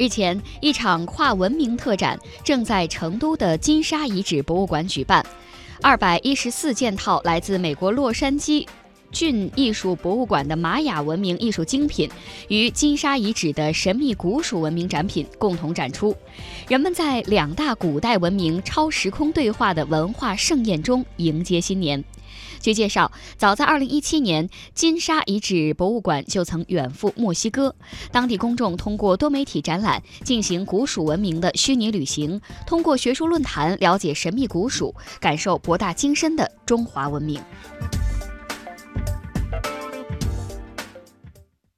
日前，一场跨文明特展正在成都的金沙遗址博物馆举办，二百一十四件套来自美国洛杉矶。郡艺术博物馆的玛雅文明艺术精品与金沙遗址的神秘古蜀文明展品共同展出，人们在两大古代文明超时空对话的文化盛宴中迎接新年。据介绍，早在2017年，金沙遗址博物馆就曾远赴墨西哥，当地公众通过多媒体展览进行古蜀文明的虚拟旅行，通过学术论坛了解神秘古蜀，感受博大精深的中华文明。